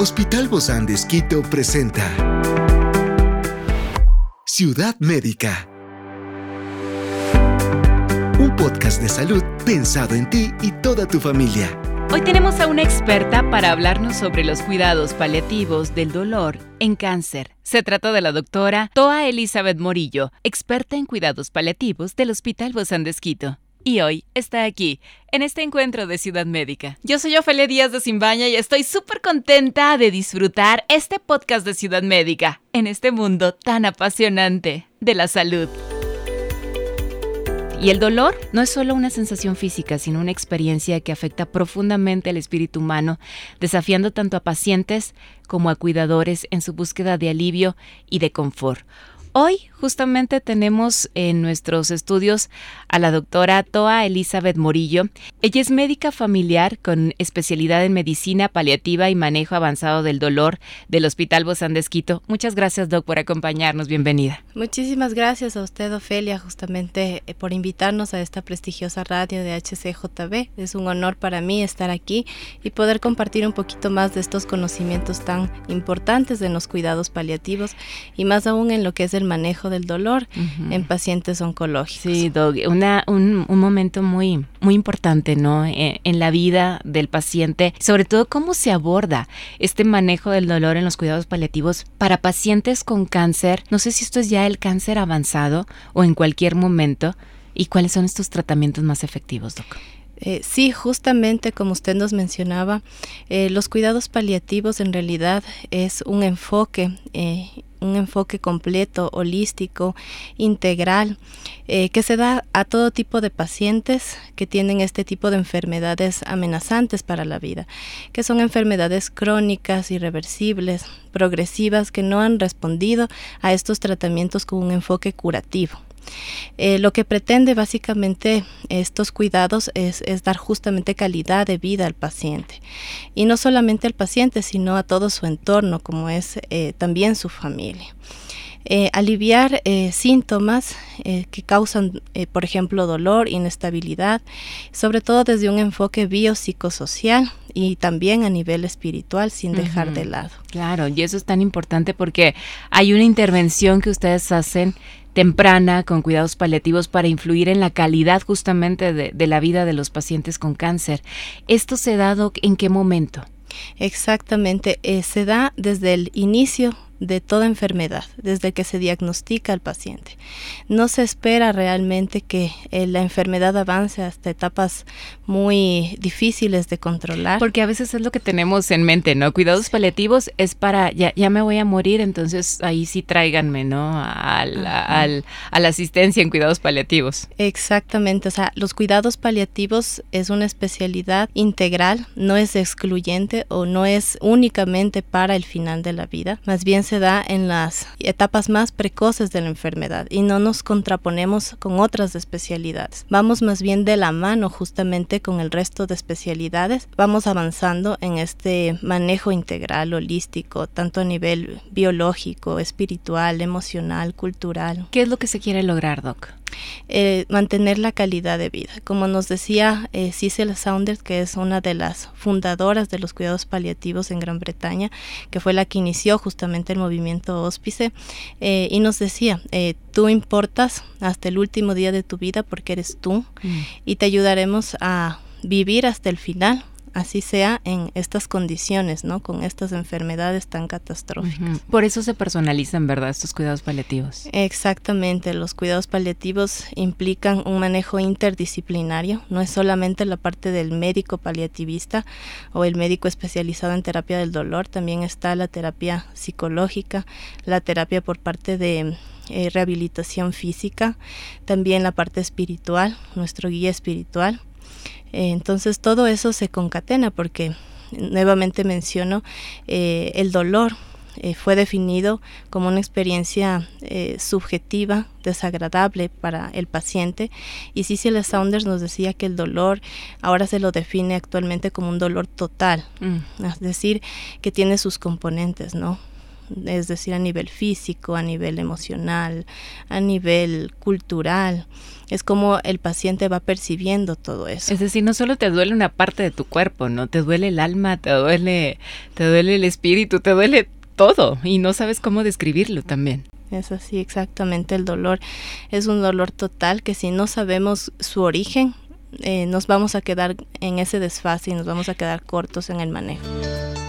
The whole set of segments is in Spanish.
Hospital Bozán de Esquito presenta Ciudad Médica. Un podcast de salud pensado en ti y toda tu familia. Hoy tenemos a una experta para hablarnos sobre los cuidados paliativos del dolor en cáncer. Se trata de la doctora Toa Elizabeth Morillo, experta en cuidados paliativos del Hospital Bozán de Esquito y hoy está aquí, en este encuentro de Ciudad Médica. Yo soy Ofelia Díaz de Simbaña y estoy súper contenta de disfrutar este podcast de Ciudad Médica en este mundo tan apasionante de la salud. Y el dolor no es solo una sensación física, sino una experiencia que afecta profundamente al espíritu humano, desafiando tanto a pacientes como a cuidadores en su búsqueda de alivio y de confort. Hoy justamente tenemos en nuestros estudios a la doctora Toa Elizabeth Morillo. Ella es médica familiar con especialidad en medicina paliativa y manejo avanzado del dolor del Hospital Bozán de Esquito. Muchas gracias, Doc, por acompañarnos. Bienvenida. Muchísimas gracias a usted, Ofelia, justamente eh, por invitarnos a esta prestigiosa radio de HCJB. Es un honor para mí estar aquí y poder compartir un poquito más de estos conocimientos tan importantes en los cuidados paliativos y más aún en lo que es el manejo del dolor en pacientes oncológicos. Sí, Doc, una, un, momento muy, muy importante, ¿no? En, en, la vida del paciente, sobre todo cómo se aborda este manejo del dolor en los cuidados paliativos para pacientes con cáncer. No sé si esto es ya el cáncer avanzado o en cualquier momento. ¿Y cuáles son estos tratamientos más efectivos, Doc? Eh, sí, justamente como usted nos mencionaba, eh, los cuidados paliativos en realidad es un enfoque, eh, un enfoque completo, holístico, integral, que se da a todo tipo de pacientes que tienen este tipo de enfermedades amenazantes para la vida, que son enfermedades crónicas, irreversibles, progresivas, que no han respondido a estos tratamientos con un enfoque curativo. Eh, lo que pretende básicamente estos cuidados es, dar justamente calidad de vida al paciente. Y no solamente al paciente, sino a todo su entorno, como es eh, también su familia. Eh, aliviar síntomas que causan, por ejemplo, dolor, inestabilidad, sobre todo desde un enfoque biopsicosocial y también a nivel espiritual sin dejar de lado. Claro, y eso es tan importante porque hay una intervención que ustedes hacen temprana con cuidados paliativos para influir en la calidad justamente de, la vida de los pacientes con cáncer. ¿Esto se ha dado en qué momento? Exactamente, eh, se da desde el inicio de toda enfermedad, desde que se diagnostica al paciente. No se espera realmente que eh, la enfermedad avance hasta etapas muy difíciles de controlar. Porque a veces es lo que tenemos en mente, ¿no? Cuidados paliativos es para, ya, ya me voy a morir, entonces ahí sí tráiganme, ¿no? Al, al, a la asistencia en cuidados paliativos. Exactamente, o sea, los cuidados paliativos es una especialidad integral, no es excluyente o no es únicamente para el final de la vida, más bien se da en las etapas más precoces de la enfermedad y no nos contraponemos con otras especialidades. Vamos más bien de la mano justamente con el resto de especialidades. Vamos avanzando en este manejo integral, holístico, tanto a nivel biológico, espiritual, emocional, cultural. ¿Qué es lo que se quiere lograr, Doc? Eh, mantener la calidad de vida. Como nos decía eh, Cecil Saunders, que es una de las fundadoras de los cuidados paliativos en Gran Bretaña, que fue la que inició justamente el movimiento hóspice, eh, y nos decía, eh, tú importas hasta el último día de tu vida porque eres tú, mm. y te ayudaremos a vivir hasta el final así sea en estas condiciones, ¿no? Con estas enfermedades tan catastróficas. Por eso se personalizan, ¿verdad? Estos cuidados paliativos. Exactamente, los cuidados paliativos implican un manejo interdisciplinario, no es solamente la parte del médico paliativista o el médico especializado en terapia del dolor, también está la terapia psicológica, la terapia por parte de eh, rehabilitación física, también la parte espiritual, nuestro guía espiritual entonces todo eso se concatena porque nuevamente menciono eh, el dolor eh, fue definido como una experiencia subjetiva, desagradable para el paciente. Y Cecilia Saunders nos decía que el dolor ahora se lo define actualmente como un dolor total, mm. es decir, que tiene sus componentes, ¿no? Es decir, a nivel físico, a nivel emocional, a nivel cultural. Es como el paciente va percibiendo todo eso. Es decir, no solo te duele una parte de tu cuerpo, ¿no? Te duele el alma, te duele, te duele el espíritu, te duele todo y no sabes cómo describirlo también. Es así, exactamente. El dolor es un dolor total que si no sabemos su origen, eh, nos vamos a quedar en ese desfase y nos vamos a quedar cortos en el manejo.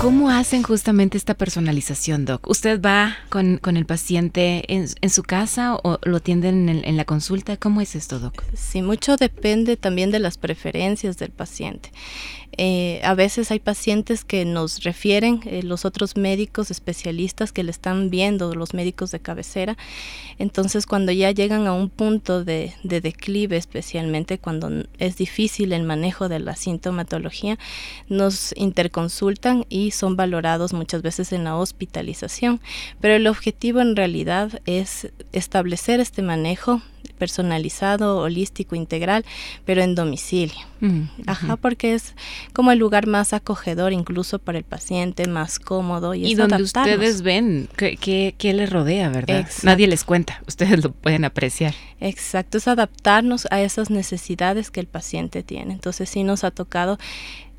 ¿Cómo hacen justamente esta personalización, Doc? ¿Usted va con, el paciente en, su casa o lo atienden en, en, la consulta? ¿Cómo es esto, Doc? Sí, mucho depende también de las preferencias del paciente. Eh, a veces hay pacientes que nos refieren eh, los otros médicos especialistas que le están viendo, los médicos de cabecera. Entonces, cuando ya llegan a un punto de, declive, especialmente cuando es difícil el manejo de la sintomatología, nos interconsultan y son valorados muchas veces en la hospitalización. Pero el objetivo en realidad es establecer este manejo personalizado, holístico, integral, pero en domicilio. Mm, Ajá, porque es como el lugar más acogedor incluso para el paciente, más cómodo. Y, y donde ustedes ven qué, qué, les rodea, ¿verdad? Nadie les cuenta, ustedes lo pueden apreciar. Exacto, es adaptarnos a esas necesidades que el paciente tiene. Entonces sí nos ha tocado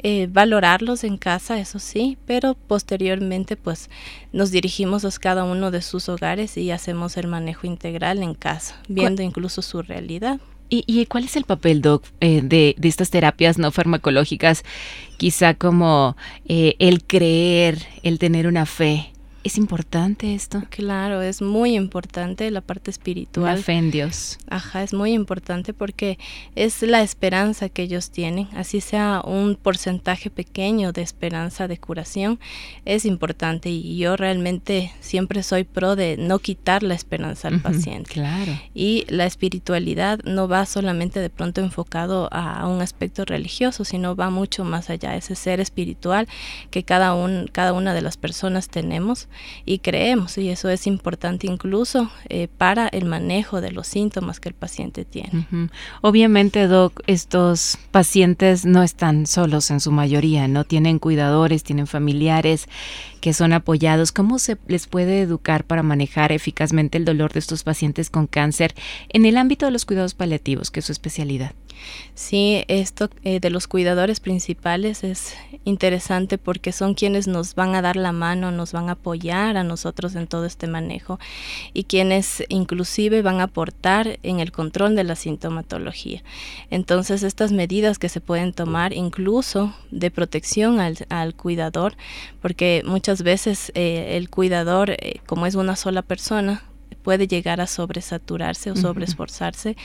eh, valorarlos en casa, eso sí, pero posteriormente pues nos dirigimos a cada uno de sus hogares y hacemos el manejo integral en casa, viendo incluso su realidad. ¿Y, cuál es el papel, Doc, eh, de, de, estas terapias no farmacológicas? Quizá como eh, el creer, el tener una fe ¿Es importante esto? Claro, es muy importante la parte espiritual. La fe en Dios. Ajá, es muy importante porque es la esperanza que ellos tienen, así sea un porcentaje pequeño de esperanza de curación, es importante y yo realmente siempre soy pro de no quitar la esperanza al paciente. Claro. Y la espiritualidad no va solamente de pronto enfocado a, un aspecto religioso, sino va mucho más allá, ese ser espiritual que cada, un, cada una de las personas tenemos y creemos, y eso es importante incluso eh, para el manejo de los síntomas que el paciente tiene. Obviamente, Doc, estos pacientes no están solos en su mayoría, no tienen cuidadores, tienen familiares que son apoyados. ¿Cómo se les puede educar para manejar eficazmente el dolor de estos pacientes con cáncer en el ámbito de los cuidados paliativos, que es su especialidad? Sí, esto eh, de los cuidadores principales es interesante porque son quienes nos van a dar la mano, nos van a apoyar a nosotros en todo este manejo y quienes inclusive van a aportar en el control de la sintomatología. Entonces, estas medidas que se pueden tomar incluso de protección al, al cuidador, porque muchas veces eh, el cuidador, eh, como es una sola persona, puede llegar a sobresaturarse o sobreesforzarse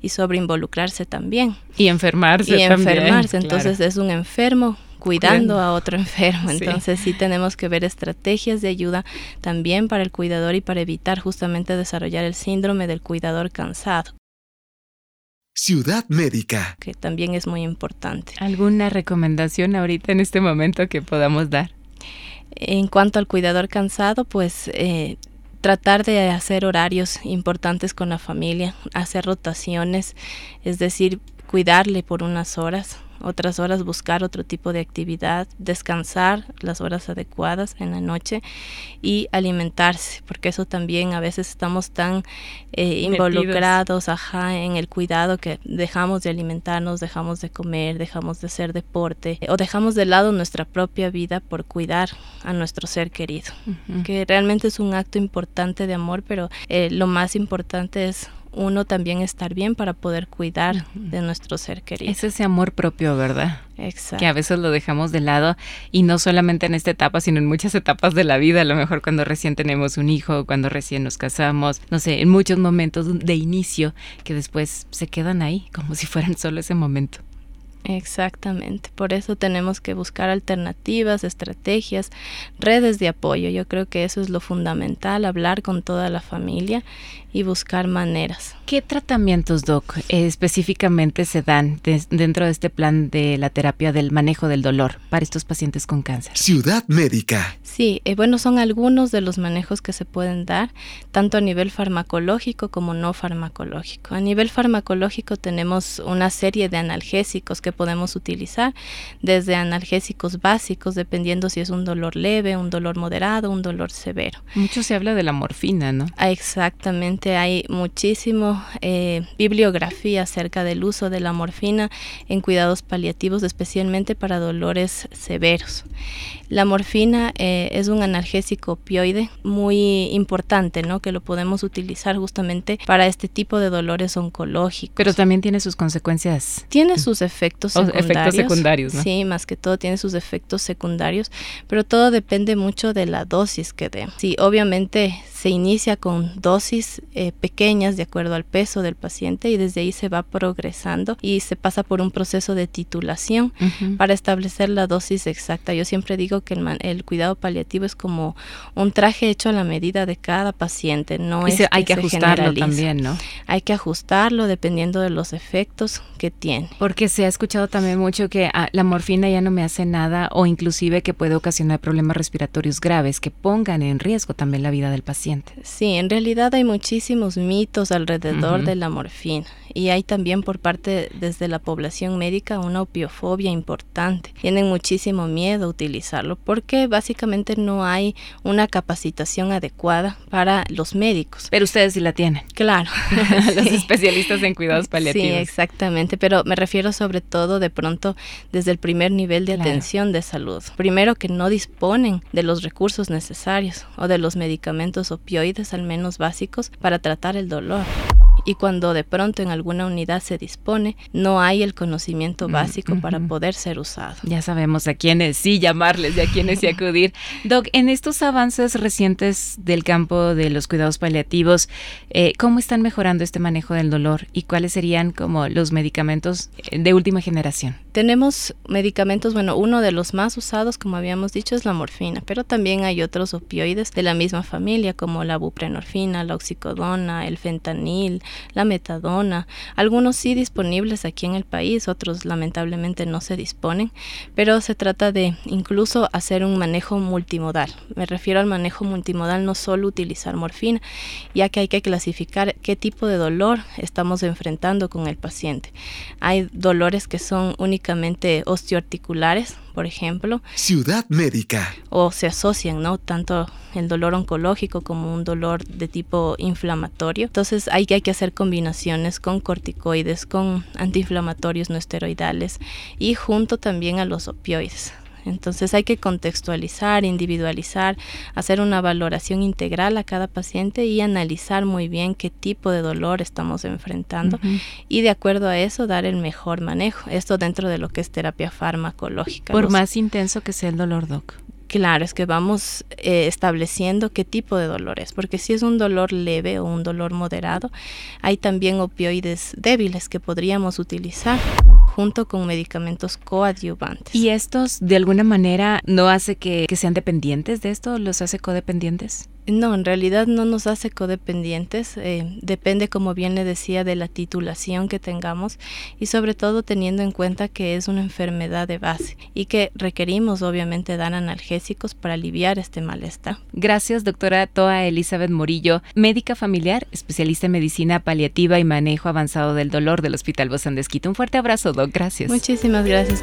y sobreinvolucrarse también. Y enfermarse. Y enfermarse. Entonces es un enfermo cuidando a otro enfermo. Entonces sí. tenemos que ver estrategias de ayuda también para el cuidador y para evitar justamente desarrollar el síndrome del cuidador cansado. Ciudad Médica. Que también es muy importante. ¿Alguna recomendación ahorita en este momento que podamos dar? En cuanto al cuidador cansado, pues eh, tratar de hacer horarios importantes con la familia, hacer rotaciones, es decir, cuidarle por unas horas, otras horas buscar otro tipo de actividad, descansar las horas adecuadas en la noche y alimentarse, porque eso también a veces estamos tan eh, involucrados ajá, en el cuidado que dejamos de alimentarnos, dejamos de comer, dejamos de hacer deporte o dejamos de lado nuestra propia vida por cuidar a nuestro ser querido, que realmente es un acto importante de amor, pero eh, lo más importante es uno también estar bien para poder cuidar de nuestro ser querido. Es ese amor propio, ¿verdad? Exacto. Que a veces lo dejamos de lado y no solamente en esta etapa, sino en muchas etapas de la vida, a lo mejor cuando recién tenemos un hijo, cuando recién nos casamos, no sé, en muchos momentos de inicio que después se quedan ahí como si fueran solo ese momento. Exactamente, por eso tenemos que buscar alternativas, estrategias, redes de apoyo. Yo creo que eso es lo fundamental, hablar con toda la familia y buscar maneras. ¿Qué tratamientos, Doc, eh, específicamente se dan dentro de este plan de la terapia del manejo del dolor para estos pacientes con cáncer? Ciudad Médica. Sí, eh, bueno, son algunos de los manejos que se pueden dar, tanto a nivel farmacológico como no farmacológico. A nivel farmacológico tenemos una serie de analgésicos que podemos utilizar, desde analgésicos básicos, dependiendo si es un dolor leve, un dolor moderado, un dolor severo. Mucho se habla de la morfina, ¿no? Ah, exactamente, hay muchísimo eh, bibliografía acerca del uso de la morfina en cuidados paliativos, especialmente para dolores severos. La morfina eh, es un analgésico opioide muy importante, ¿no? Que lo podemos utilizar justamente para este tipo de dolores oncológicos. Pero también tiene sus consecuencias. Tiene sus efectos secundarios. efectos secundarios, ¿no? Sí, más que todo tiene sus efectos secundarios, pero todo depende mucho de la dosis que dé. Sí, obviamente se inicia con dosis eh, pequeñas de acuerdo al peso del paciente y desde ahí se va progresando y se pasa por un proceso de titulación para establecer la dosis exacta. Yo siempre digo que el, el, cuidado paliativo es como un traje hecho a la medida de cada paciente, no es hay que, ajustarlo también, ¿no? Hay que ajustarlo dependiendo de los efectos que tiene. Porque se ha escuchado también mucho que ah, la morfina ya no me hace nada o inclusive que puede ocasionar problemas respiratorios graves que pongan en riesgo también la vida del paciente. Sí, en realidad hay muchísimos mitos alrededor de la morfina y hay también por parte desde la población médica una opiofobia importante. Tienen muchísimo miedo a utilizarlo porque básicamente no hay una capacitación adecuada para los médicos. Pero ustedes sí la tienen. Claro. los especialistas en cuidados paliativos. Sí, exactamente, pero me refiero sobre todo de pronto desde el primer nivel de atención de salud. Primero que no disponen de los recursos necesarios o de los medicamentos opioides al menos básicos para tratar el dolor y cuando de pronto en alguna unidad se dispone, no hay el conocimiento mm, básico para poder ser usado. Ya sabemos a quiénes sí llamarles y a quiénes sí acudir. Doc, en estos avances recientes del campo de los cuidados paliativos, eh, ¿cómo están mejorando este manejo del dolor y cuáles serían como los medicamentos de última generación? Tenemos medicamentos, bueno, uno de los más usados, como habíamos dicho, es la morfina, pero también hay otros opioides de la misma familia, como la buprenorfina, la oxicodona, el fentanil, la metadona, algunos sí disponibles aquí en el país, otros lamentablemente no se disponen, pero se trata de incluso hacer un manejo multimodal. Me refiero al manejo multimodal, no solo utilizar morfina, ya que hay que clasificar qué tipo de dolor estamos enfrentando con el paciente. Hay dolores que son únicamente osteoarticulares, por ejemplo. Ciudad médica. O se asocian, ¿no? Tanto el dolor oncológico como un dolor de tipo inflamatorio. Entonces hay, hay que hacer combinaciones con corticoides, con antiinflamatorios no esteroidales y junto también a los opioides. Entonces hay que contextualizar, individualizar, hacer una valoración integral a cada paciente y analizar muy bien qué tipo de dolor estamos enfrentando y de acuerdo a eso dar el mejor manejo. Esto dentro de lo que es terapia farmacológica. Por más intenso que sea el dolor, doc. Claro, es que vamos eh, estableciendo qué tipo de dolor es, porque si es un dolor leve o un dolor moderado, hay también opioides débiles que podríamos utilizar junto con medicamentos coadyuvantes. ¿Y estos de alguna manera no hace que, que sean dependientes de esto? ¿Los hace codependientes? No, en realidad no nos hace codependientes, eh, depende, como bien le decía, de la titulación que tengamos y sobre todo teniendo en cuenta que es una enfermedad de base y que requerimos obviamente dar analgésicos para aliviar este malestar. Gracias, doctora Toa Elizabeth Morillo, médica familiar, especialista en medicina paliativa y manejo avanzado del dolor del Hospital Bozán de Un fuerte abrazo, doc. Gracias. Muchísimas gracias.